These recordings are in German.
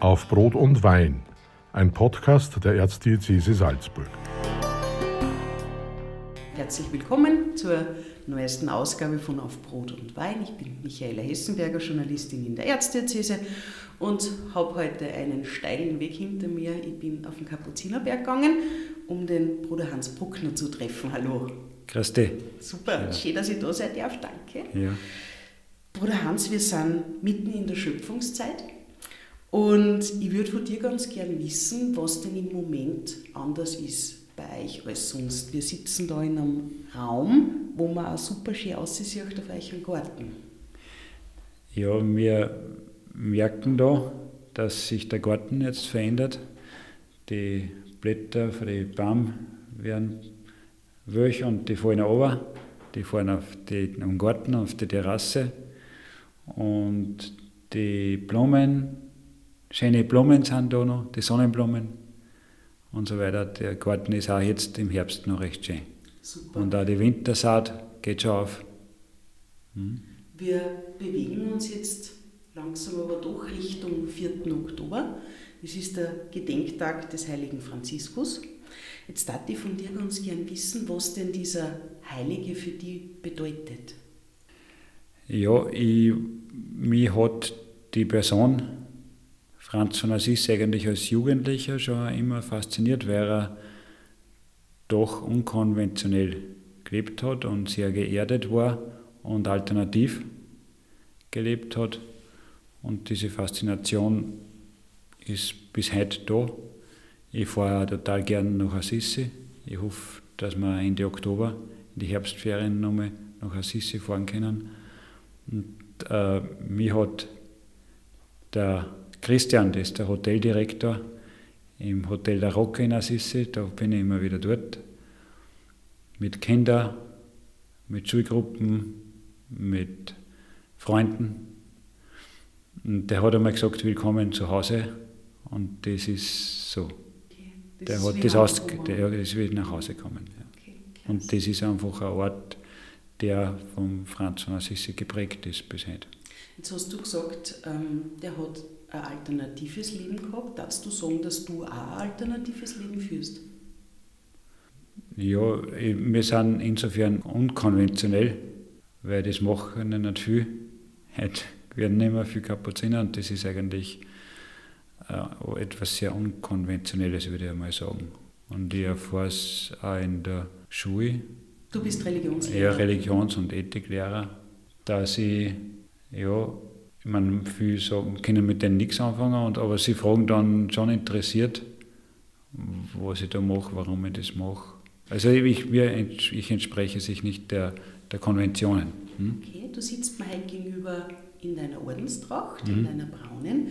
Auf Brot und Wein, ein Podcast der Erzdiözese Salzburg. Herzlich willkommen zur neuesten Ausgabe von Auf Brot und Wein. Ich bin Michaela Hessenberger, Journalistin in der Erzdiözese und habe heute einen steilen Weg hinter mir. Ich bin auf den Kapuzinerberg gegangen, um den Bruder Hans Bruckner zu treffen. Hallo. Grüß dich. Super, ja. schön, dass ich da sein darf. Danke. Ja. Bruder Hans, wir sind mitten in der Schöpfungszeit und ich würde von dir ganz gern wissen, was denn im Moment anders ist bei euch als sonst. Wir sitzen da in einem Raum, wo man auch super schön aussieht auf euch Garten. Ja, wir merken da, dass sich der Garten jetzt verändert. Die Blätter von den Baum werden welch und die fallen runter. Die fallen auf den Garten, auf die Terrasse. Und die Blumen, schöne Blumen sind da noch, die Sonnenblumen und so weiter. Der Garten ist auch jetzt im Herbst noch recht schön. Super. Und auch die Wintersaat geht schon auf. Hm? Wir bewegen uns jetzt langsam aber doch Richtung 4. Oktober. Es ist der Gedenktag des heiligen Franziskus. Jetzt darf ich von dir ganz gern wissen, was denn dieser Heilige für dich bedeutet. Ja, ich, mich hat die Person Franz von Assis eigentlich als Jugendlicher schon immer fasziniert, weil er doch unkonventionell gelebt hat und sehr geerdet war und alternativ gelebt hat. Und diese Faszination ist bis heute da. Ich fahre total gern nach Assisi. Ich hoffe, dass wir Ende Oktober in die Herbstferien nochmal nach Assisi fahren können. Und äh, mich hat der Christian, das ist der Hoteldirektor im Hotel der Rocke in Assisi, da bin ich immer wieder dort. Mit Kindern, mit Schulgruppen, mit Freunden. Und der hat einmal gesagt, willkommen zu Hause. Und das ist so. Okay. Das der hat das aus, der ist wieder nach Hause gekommen. Ja. Okay, und das ist einfach ein Ort, der vom Franz von Assisi geprägt ist bis heute. Jetzt hast du gesagt, ähm, der hat ein alternatives Leben gehabt. Darfst du sagen, dass du auch ein alternatives Leben führst? Ja, wir sind insofern unkonventionell, weil das machen nicht viel. Heute werden nicht mehr viel Kapuziner und das ist eigentlich äh, etwas sehr Unkonventionelles, würde ich mal sagen. Und ich erfahre es auch in der Schule. Du bist Religionslehrer? Ja, Religions- und Ethiklehrer, dass ich ja, ich meine, viele sagen, können mit denen nichts anfangen, und, aber sie fragen dann schon interessiert, was ich da mache, warum ich das mache. Also ich, ich entspreche sich nicht der, der Konventionen. Hm? Okay, du sitzt mir heute gegenüber in deiner Ordenstracht, mhm. in deiner braunen.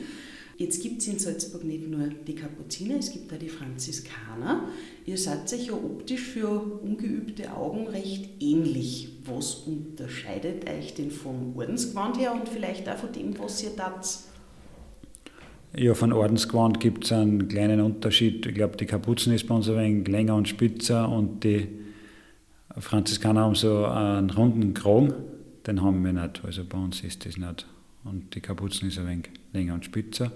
Jetzt gibt es in Salzburg nicht nur die Kapuziner, es gibt auch die Franziskaner. Ihr seid euch ja optisch für ungeübte Augen recht ähnlich. Was unterscheidet euch denn vom Ordensgewand her und vielleicht auch von dem, was ihr tat? Ja, von Ordensgewand gibt es einen kleinen Unterschied. Ich glaube, die Kapuzen ist bei uns ein wenig länger und spitzer und die Franziskaner haben so einen runden Kragen. Den haben wir nicht. Also bei uns ist das nicht und die Kapuzen ist ein wenig länger und spitzer.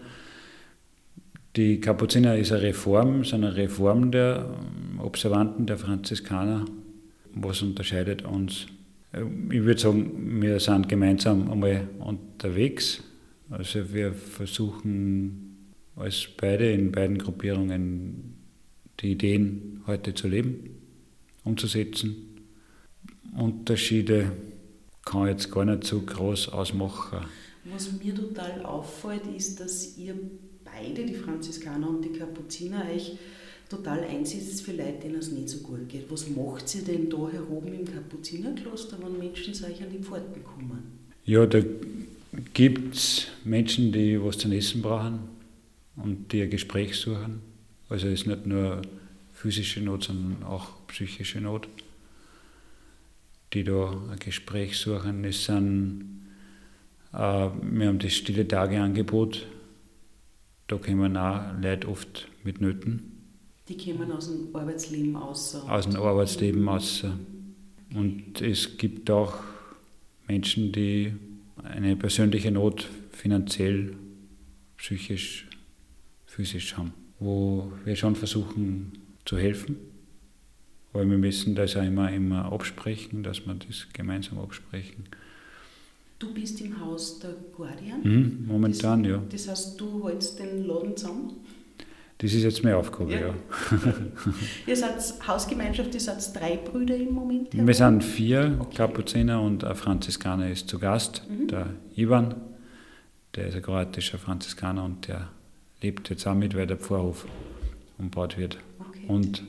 Die Kapuziner ist eine Reform, ist eine Reform der Observanten, der Franziskaner. Was unterscheidet uns? Äh, ich würde sagen, wir sind gemeinsam einmal unterwegs. Also wir versuchen als beide in beiden Gruppierungen die Ideen heute zu leben, umzusetzen. Unterschiede kann ich jetzt gar nicht so groß ausmachen. Was mir total auffällt, ist, dass ihr beide, die Franziskaner und die Kapuziner, euch total einsetzt für Leute, denen es nicht so gut geht. Was macht ihr denn da heroben im Kapuzinerkloster, wenn Menschen zu euch an die Pforten kommen? Ja, da gibt es Menschen, die was zu essen brauchen und die ein Gespräch suchen. Also es ist nicht nur physische Not, sondern auch psychische Not, die da ein Gespräch suchen. Es sind wir haben das stille Tageangebot. Da kommen auch Leute oft mit Nöten. Die kommen aus dem Arbeitsleben aus. Aus dem Arbeitsleben aus. Und es gibt auch Menschen, die eine persönliche Not finanziell, psychisch physisch haben, wo wir schon versuchen zu helfen. Aber wir müssen das auch immer, immer absprechen, dass wir das gemeinsam absprechen. Du bist im Haus der Guardian? Mhm, momentan, das, ja. Das heißt, du hältst den Laden zusammen? Das ist jetzt meine Aufgabe, ja. ja. ihr seid Hausgemeinschaft, ihr seid drei Brüder im Moment? Wir sind vier, okay. Kapuziner und ein Franziskaner ist zu Gast, mhm. der Ivan. Der ist ein kroatischer Franziskaner und der lebt jetzt auch mit, weil der Pfarrhof umgebaut wird. Okay. Und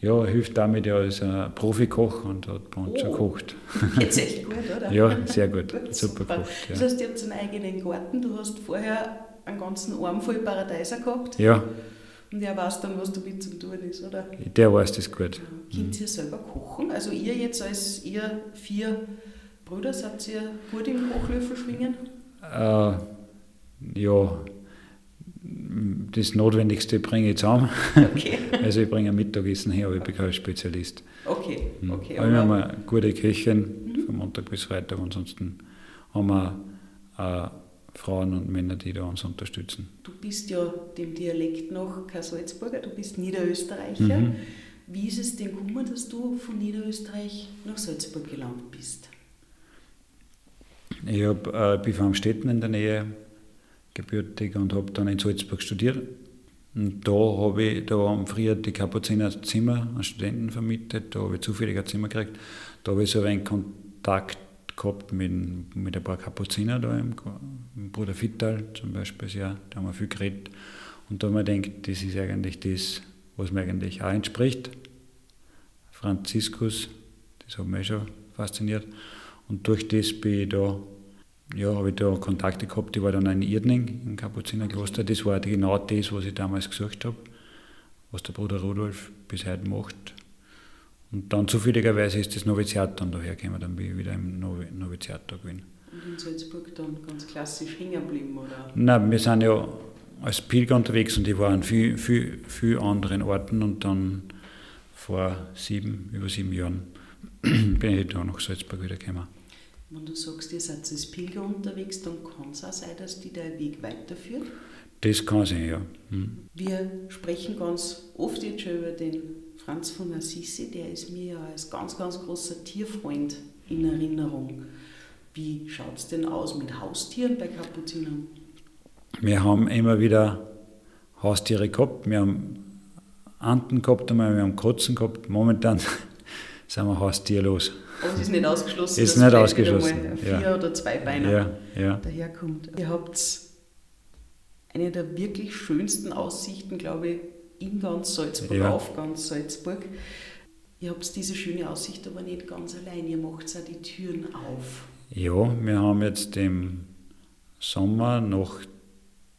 ja, hilft damit ja als ein Profikoch und hat bei uns oh. schon gekocht. Geht's echt gut, oder? ja, sehr gut. gut super, super. Kocht, ja. Das heißt, ihr habt einen eigenen Garten, du hast vorher einen ganzen Arm voll Paradeiser gehabt. Ja. Und der weiß dann, was damit zu tun ist, oder? Der weiß das gut. Könnt ihr selber kochen? Also ihr jetzt als ihr vier Brüder, seid ihr gut im Kochlöffel schwingen? Äh, ja, das Notwendigste bringe ich zusammen. Okay. Also ich bringe ein Mittagessen her, aber ich bin kein Spezialist. Okay, hm. okay. Aber wir haben eine gute Köchin mhm. von Montag bis Freitag. Ansonsten haben wir äh, Frauen und Männer, die da uns unterstützen. Du bist ja dem Dialekt noch kein Salzburger, du bist Niederösterreicher. Mhm. Wie ist es denn gekommen, dass du von Niederösterreich nach Salzburg gelangt bist? Ich hab, äh, bin von Amstetten in der Nähe gebürtig und habe dann in Salzburg studiert. Und da habe ich, da haben früher die Kapuziner Zimmer an Studenten vermietet, da habe ich zufällig ein Zimmer gekriegt. Da habe ich so einen Kontakt gehabt mit, mit ein paar Kapuziner da, im, Bruder Vittal zum Beispiel, ja, da haben wir viel geredet. Und da habe ich gedacht, das ist eigentlich das, was mir eigentlich auch entspricht. Franziskus, das hat mich schon fasziniert. Und durch das bin ich da ja, habe ich da Kontakte gehabt. Ich war dann in Irdning im Kapuzinerkloster. Das war genau das, was ich damals gesucht habe, was der Bruder Rudolf bis heute macht. Und dann zufälligerweise ist das Noviziat dann dahergekommen, dann bin ich wieder im Noviziat da gewesen. Und in Salzburg dann ganz klassisch hängen geblieben, oder? Nein, wir sind ja als Pilger unterwegs und ich war an vielen viel, viel anderen Orten und dann vor sieben, über sieben Jahren bin ich da nach Salzburg wieder gekommen. Wenn du sagst, ihr seid als Pilger unterwegs, dann kann es auch sein, dass die der Weg weiterführt? Das kann sein, ja. Hm. Wir sprechen ganz oft jetzt schon über den Franz von Assisi, der ist mir ja als ganz, ganz großer Tierfreund in Erinnerung. Wie schaut es denn aus mit Haustieren bei Kapuzinern? Wir haben immer wieder Haustiere gehabt. Wir haben Anten gehabt, einmal, wir haben Katzen gehabt. Momentan sind wir haustierlos. Aber es ist nicht ausgeschlossen, ist dass nicht ausgeschlossen. Mal vier ja. oder zwei Beine ja, ja. daherkommt. Ihr habt eine der wirklich schönsten Aussichten, glaube ich, in ganz Salzburg, ja. auf ganz Salzburg. Ihr habt diese schöne Aussicht aber nicht ganz allein, ihr macht auch die Türen auf. Ja, wir haben jetzt im Sommer, noch,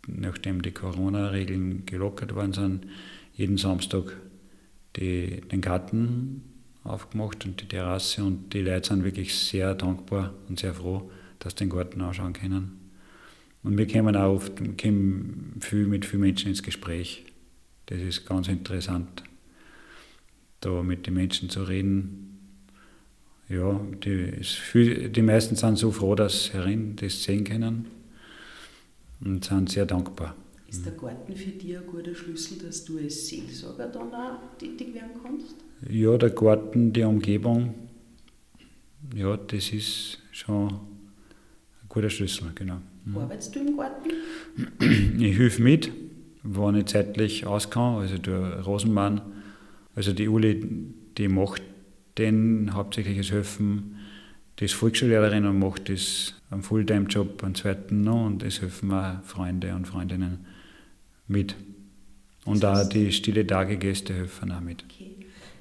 nachdem die Corona-Regeln gelockert worden sind, jeden Samstag die, den Garten aufgemacht und die Terrasse und die Leute sind wirklich sehr dankbar und sehr froh, dass sie den Garten anschauen können. Und wir kommen auch oft kommen viel mit vielen Menschen ins Gespräch. Das ist ganz interessant, da mit den Menschen zu reden. Ja, die, viel, die meisten sind so froh, dass sie herin das sehen können und sind sehr dankbar. Ist der Garten für dich ein guter Schlüssel, dass du als Seelsorger dann auch tätig werden kannst? Ja, der Garten, die Umgebung, ja, das ist schon ein guter Schlüssel, genau. Mhm. Arbeitest du im Garten? Ich helfe mit, wenn ich zeitlich auskam, also der Rosenmann, also die Uli, die macht den hauptsächliches Helfen, die ist Volksschullehrerin und macht das einen Fulltime-Job, einen zweiten noch und das helfen auch Freunde und Freundinnen mit. Und das auch die stille Tagegäste helfen auch mit. Okay.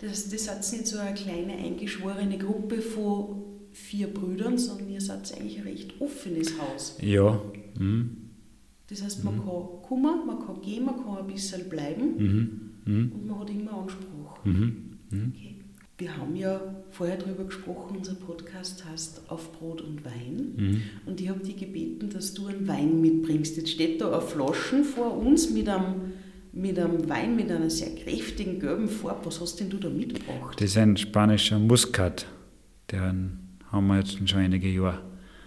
Das, das hat nicht so eine kleine eingeschworene Gruppe von vier Brüdern, sondern ihr seid eigentlich ein recht offenes Haus. Ja. Mhm. Das heißt, man mhm. kann kommen, man kann gehen, man kann ein bisschen bleiben mhm. mhm. und man hat immer Anspruch. Mhm. Mhm. Okay. Wir haben ja vorher darüber gesprochen, unser Podcast heißt Auf Brot und Wein. Und ich habe dich gebeten, dass du einen Wein mitbringst. Jetzt steht da eine Flaschen vor uns mit einem mit einem Wein mit einer sehr kräftigen gelben Farbe. Was hast denn du da mitgebracht? Das ist ein spanischer Muscat. Den haben wir jetzt schon einige Jahre.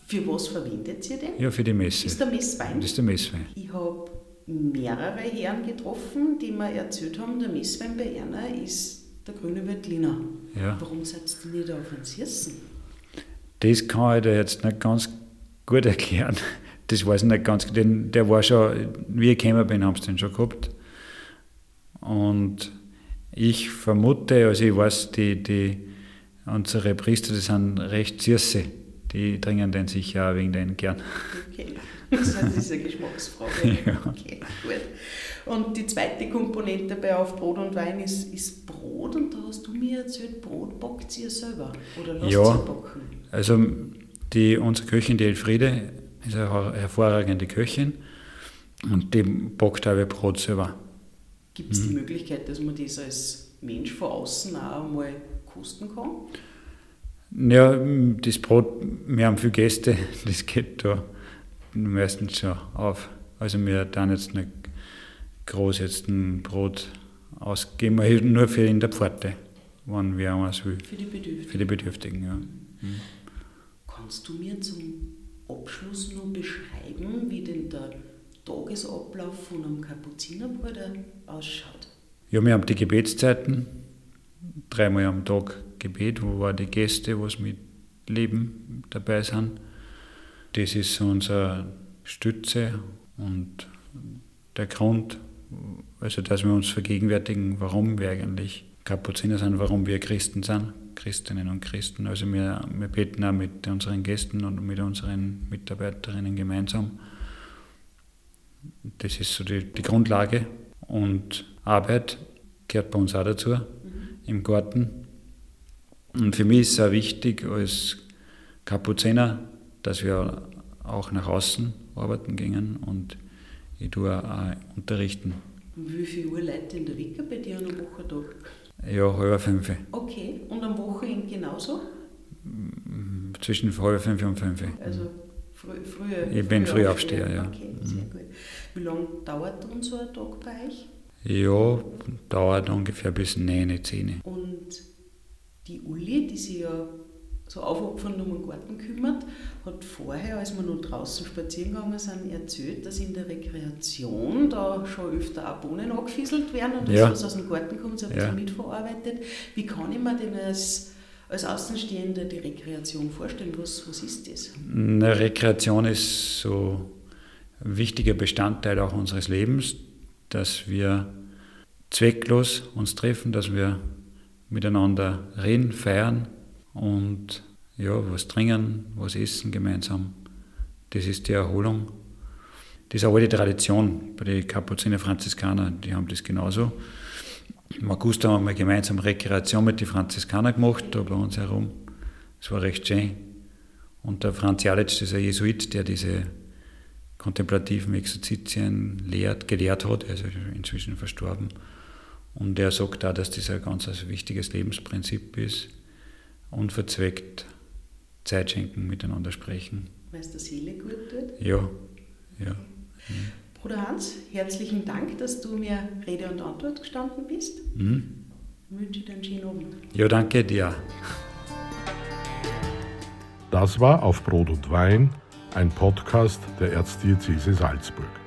Für was verwendet ihr den? Ja, für die Messe. Ist der Messwein? Das ist der Messwein. Ich habe mehrere Herren getroffen, die mir erzählt haben, der Messwein bei Erna ist der grüne Veltliner. Ja. Warum seid ihr nicht auf den Siessen? Das kann ich dir jetzt nicht ganz gut erklären. Das weiß ich nicht ganz. Den, der war schon, wie ich gekommen bin, haben sie den schon gehabt. Und ich vermute, also ich weiß, die, die, unsere Priester, die sind recht süße. Die trinken den sicher auch wegen den gern. Okay, das ist eine Geschmacksfrage. Ja. Okay, gut. Und die zweite Komponente bei Auf Brot und Wein ist, ist Brot. Und da hast du mir erzählt, Brot backt ihr selber oder lasst Ja. ihr backen? Also die, unsere Köchin, die Elfriede, ist eine her- hervorragende Köchin und die backt auch Brot selber. Gibt es Mhm. die Möglichkeit, dass man das als Mensch von außen auch einmal kosten kann? Ja, das Brot, wir haben viele Gäste, das geht da meistens schon auf. Also wir dann jetzt nicht groß jetzt ein Brot ausgeben, aber nur für in der Pforte, wenn wir was will, Für die Bedürftigen. für die Bedürftigen. Ja. Kannst du mir zum Abschluss noch beschreiben, wie denn der Tagesablauf von einem Kapuzinerbruder ausschaut? ja, wir haben die Gebetszeiten, dreimal am Tag Gebet, wo wir die Gäste, was mit Leben dabei sind. Das ist unsere Stütze und der Grund, also dass wir uns vergegenwärtigen, warum wir eigentlich Kapuziner sind, warum wir Christen sind, Christinnen und Christen. Also wir, wir beten auch mit unseren Gästen und mit unseren Mitarbeiterinnen gemeinsam. Das ist so die, die Grundlage. Und Arbeit gehört bei uns auch dazu, im Garten. Und für mich ist es auch wichtig als Kapuziner, dass wir auch nach außen arbeiten gehen und ich tue auch unterrichten. Und wie viel Uhr Leute in der Wecker bei dir an einem Wochentag? Ja, halb fünf. Okay, und am Wochenende genauso? Zwischen halb fünf und fünf. Also früh, früher. Ich bin Frühaufsteher, ja. Okay, sehr gut. Wie lange dauert dann so ein Tag bei euch? Ja, dauert ungefähr bis 9, 10. Und die Uli, die sich ja so aufopfernd um den Garten kümmert, hat vorher, als wir noch draußen spazieren gegangen sind, erzählt, dass in der Rekreation da schon öfter auch Bohnen angefieselt werden und Ja. das, was aus dem Garten kommt, so ein Ja. bisschen mitverarbeitet. Wie kann ich mir denn als, als Außenstehender die Rekreation vorstellen? Was, was ist das? Eine Rekreation ist so ein wichtiger Bestandteil auch unseres Lebens, dass wir zwecklos uns treffen, dass wir miteinander reden, feiern und ja, was trinken, was essen gemeinsam. Das ist die Erholung. Das ist auch die Tradition bei den Kapuziner Franziskaner, die haben das genauso. Im August haben wir mal gemeinsam Rekreation mit den Franziskanern gemacht, da bei uns herum. Das war recht schön. Und der Franz Jalitsch, dieser Jesuit, der diese kontemplativen Exerzitien lehrt, gelehrt hat, ist inzwischen verstorben. Und er sagt auch, dass das ein ganz ein wichtiges Lebensprinzip ist. Unverzweckt Zeit schenken, miteinander sprechen. Weil es der Seele gut tut? Ja, ja. Bruder Hans, herzlichen Dank, dass du mir Rede und Antwort gestanden bist. Mhm. Ich wünsche dir einen schönen Abend. Ja, danke dir. Das war Auf Brot und Wein, ein Podcast der Erzdiözese Salzburg.